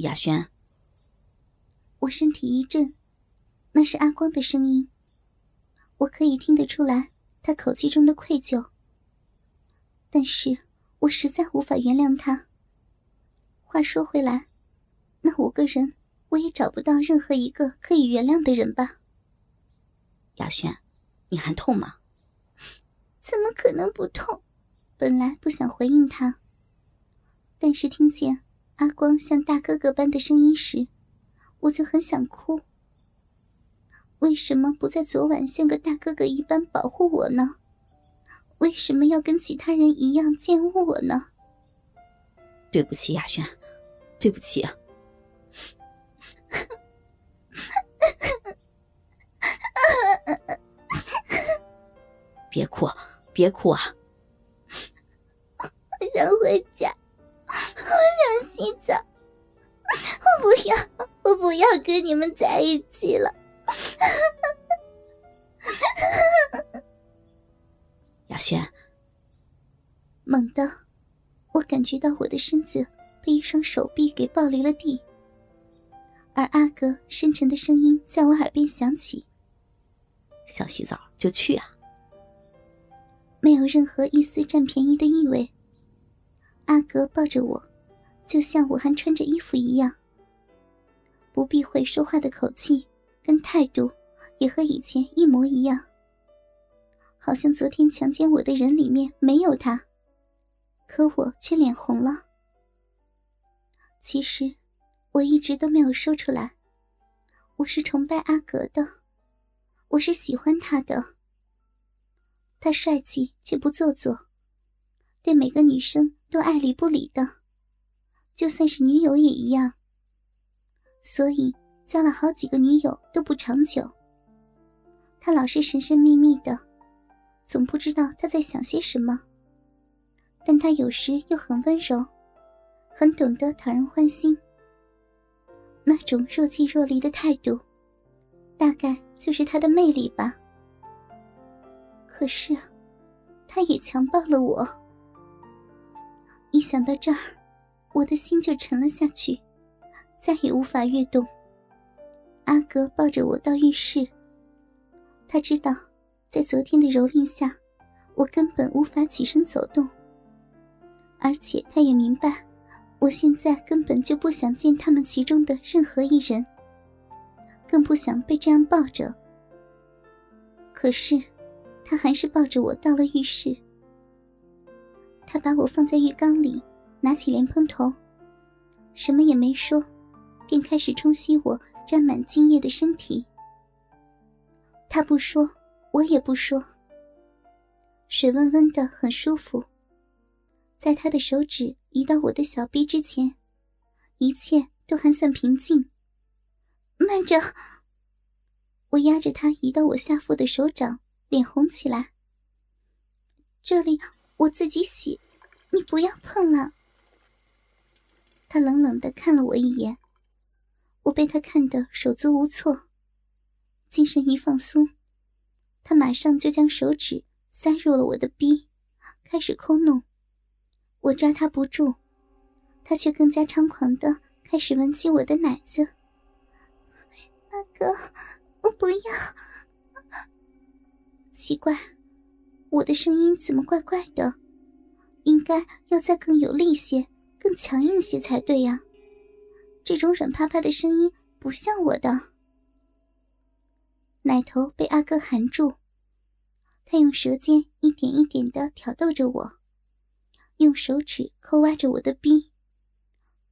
雅轩，我身体一震，那是阿光的声音，我可以听得出来他口气中的愧疚。但是我实在无法原谅他。话说回来，那五个人我也找不到任何一个可以原谅的人吧？雅轩，你还痛吗？怎么可能不痛？本来不想回应他，但是听见阿光像大哥哥般的声音时，我就很想哭。为什么不在昨晚像个大哥哥一般保护我呢？为什么要跟其他人一样厌恶我呢？对不起，雅轩，对不起啊！别哭，别哭啊！我想回家，洗澡，我不要，我不要跟你们在一起了。雅轩，猛地，我感觉到我的身子被一双手臂给抱离了地，而阿哥深沉的声音在我耳边响起：“想洗澡就去啊。”没有任何一丝占便宜的意味。阿哥抱着我，就像我还穿着衣服一样，不避讳说话的口气跟态度也和以前一模一样。好像昨天强奸我的人里面没有他，可我却脸红了。其实我一直都没有说出来，我是崇拜阿格的，我是喜欢他的。他帅气却不做作，对每个女生都爱理不理的，就算是女友也一样。所以交了好几个女友都不长久。他老是神神秘秘的。总不知道他在想些什么，但他有时又很温柔，很懂得讨人欢心。那种若即若离的态度，大概就是他的魅力吧。可是，他也强暴了我。一想到这儿，我的心就沉了下去，再也无法跃动。阿格抱着我到浴室，他知道。在昨天的蹂躏下，我根本无法起身走动。而且他也明白，我现在根本就不想见他们其中的任何一人，更不想被这样抱着。可是，他还是抱着我到了浴室。他把我放在浴缸里，拿起莲蓬头，什么也没说，便开始冲洗我沾满精液的身体。他不说。我也不说。水温温的，很舒服。在他的手指移到我的小臂之前，一切都还算平静。慢着，我压着他移到我下腹的手掌，脸红起来。这里我自己洗，你不要碰了。他冷冷的看了我一眼，我被他看得手足无措，精神一放松。他马上就将手指塞入了我的逼，开始抠弄。我抓他不住，他却更加猖狂的开始闻起我的奶子。大哥，我不要！奇怪，我的声音怎么怪怪的？应该要再更有力些、更强硬些才对呀。这种软趴趴的声音不像我的。奶头被阿哥含住，他用舌尖一点一点的挑逗着我，用手指抠挖着我的逼，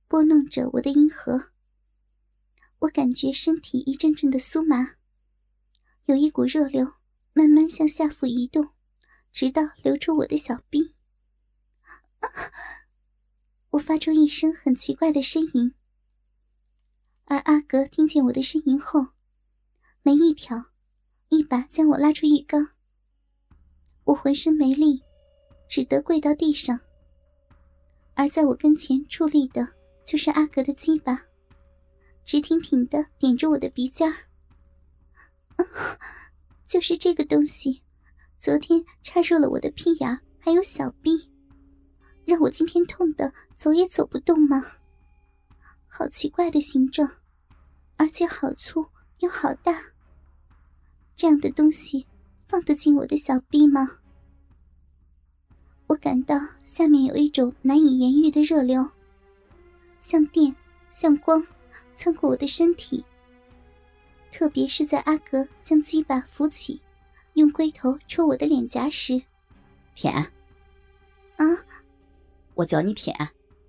拨弄着我的阴核。我感觉身体一阵阵的酥麻，有一股热流慢慢向下腹移动，直到流出我的小臂。我发出一声很奇怪的呻吟，而阿格听见我的呻吟后。没一条，一把将我拉出浴缸。我浑身没力，只得跪到地上。而在我跟前矗立的，就是阿格的鸡巴，直挺挺的点着我的鼻尖儿。就是这个东西，昨天插入了我的屁眼还有小臂，让我今天痛的走也走不动吗？好奇怪的形状，而且好粗又好大。这样的东西放得进我的小臂吗？我感到下面有一种难以言喻的热流，像电，像光，穿过我的身体。特别是在阿格将鸡巴扶起，用龟头戳我的脸颊时，舔。啊！我叫你舔，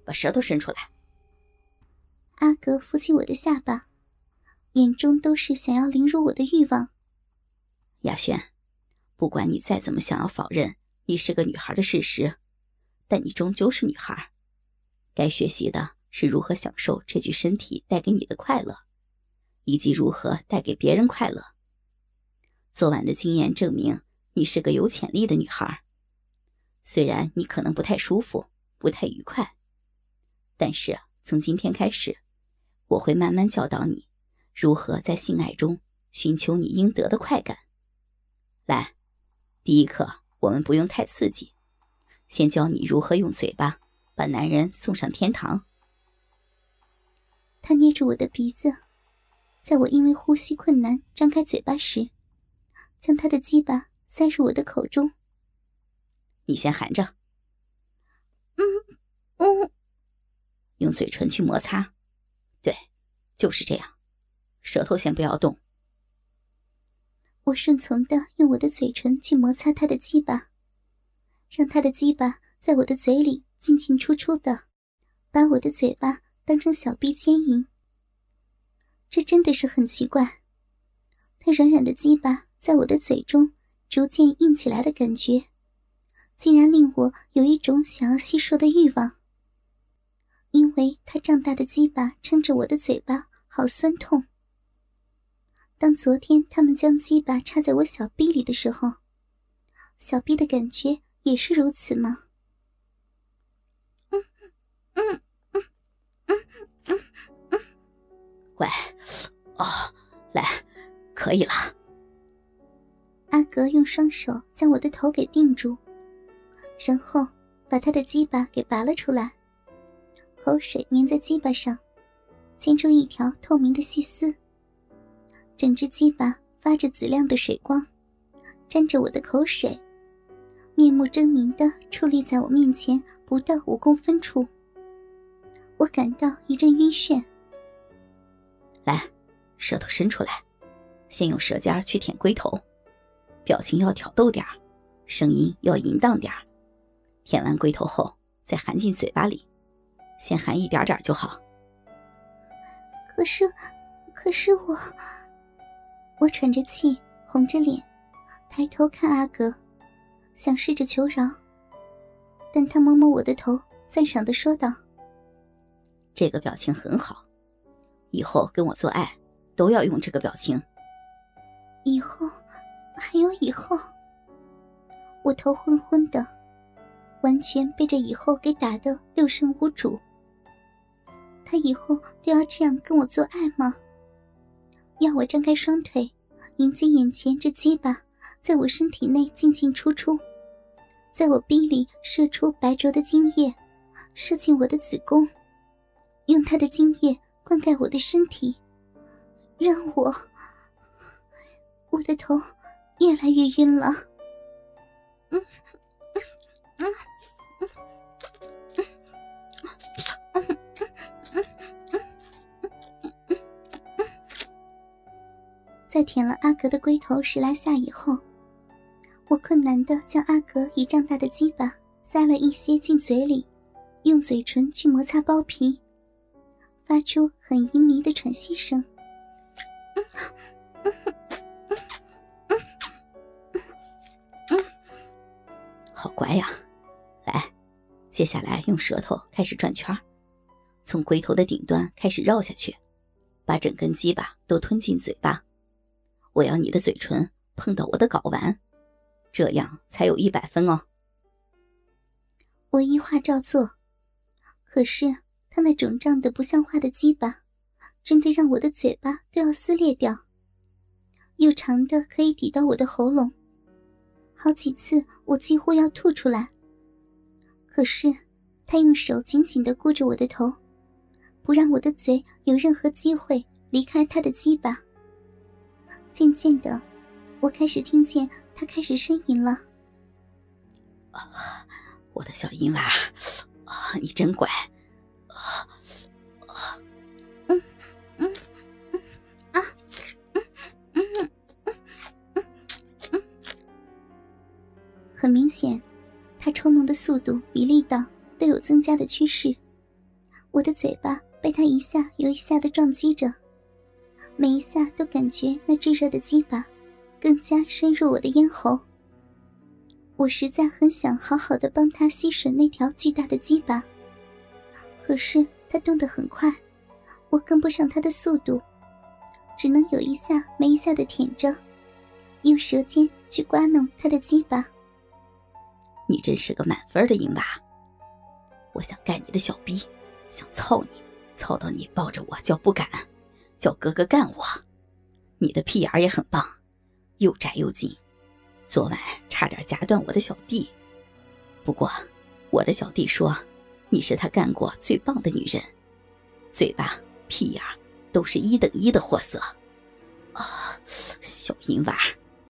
把舌头伸出来。阿格扶起我的下巴，眼中都是想要凌辱我的欲望。亚轩，不管你再怎么想要否认。你是个女孩的事实，但你终究是女孩，该学习的是如何享受这具身体带给你的快乐，以及如何带给别人快乐。昨晚的经验证明，你是个有潜力的女孩。虽然你可能不太舒服、不太愉快，但是从今天开始，我会慢慢教导你如何在性爱中寻求你应得的快感。来，第一课。我们不用太刺激，先教你如何用嘴巴把男人送上天堂。他捏住我的鼻子，在我因为呼吸困难张开嘴巴时，将他的鸡巴塞入我的口中。你先含着，嗯，用嘴唇去摩擦，对，就是这样，舌头先不要动。我顺从的用我的嘴唇去摩擦他的鸡巴，让他的鸡巴在我的嘴里进进出出的，把我的嘴巴当成小臂牵引。这真的是很奇怪，他软软的鸡巴在我的嘴中逐渐硬起来的感觉，竟然令我有一种想要吸收的欲望。因为他胀大的鸡巴撑着我的嘴巴，好酸痛。当昨天他们将鸡巴插在我小臂里的时候，小臂的感觉也是如此吗？嗯嗯嗯嗯嗯嗯，乖，哦，来，可以了。阿格用双手将我的头给定住，然后把他的鸡巴给拔了出来，口水粘在鸡巴上，牵出一条透明的细丝。整只鸡巴发着紫亮的水光，沾着我的口水，面目狰狞的矗立在我面前不到五公分处。我感到一阵晕眩。来，舌头伸出来，先用舌尖去舔龟头，表情要挑逗点声音要淫荡点舔完龟头后再含进嘴巴里，先含一点点就好。可是，可是我。我喘着气，红着脸，抬头看阿格，想试着求饶，但他摸摸我的头，赞赏的说道：“这个表情很好，以后跟我做爱都要用这个表情。”以后，还有以后，我头昏昏的，完全被这以后给打得六神无主。他以后都要这样跟我做爱吗？要我张开双腿，迎接眼前这鸡巴在我身体内进进出出，在我逼里射出白灼的精液，射进我的子宫，用他的精液灌溉我的身体，让我……我的头越来越晕了。嗯在舔了阿格的龟头十来下以后，我困难的将阿格一丈大的鸡巴塞了一些进嘴里，用嘴唇去摩擦包皮，发出很淫靡的喘息声。好乖呀，来，接下来用舌头开始转圈，从龟头的顶端开始绕下去，把整根鸡巴都吞进嘴巴。我要你的嘴唇碰到我的睾丸，这样才有一百分哦。我一话照做，可是他那肿胀的不像话的鸡巴，真的让我的嘴巴都要撕裂掉，又长的可以抵到我的喉咙，好几次我几乎要吐出来。可是他用手紧紧的箍着我的头，不让我的嘴有任何机会离开他的鸡巴。渐渐的，我开始听见他开始呻吟了。我的小银娃，啊，你真乖。嗯嗯嗯啊嗯嗯嗯嗯嗯，很明显，他抽弄的速度与力道都有增加的趋势。我的嘴巴被他一下又一下的撞击着，每一下都感觉那炙热的鸡巴更加深入我的咽喉。我实在很想好好的帮他吸吮那条巨大的鸡巴，可是他动得很快，我跟不上他的速度，只能有一下没一下的舔着，用舌尖去刮弄他的鸡巴。你真是个满分的淫娃，我想干你的小逼，想操你，操到你抱着我叫不敢，叫哥哥干我。你的屁眼也很棒，又窄又紧。昨晚差点夹断我的小弟，不过我的小弟说，你是他干过最棒的女人，嘴巴、屁眼都是一等一的货色。啊，小淫娃！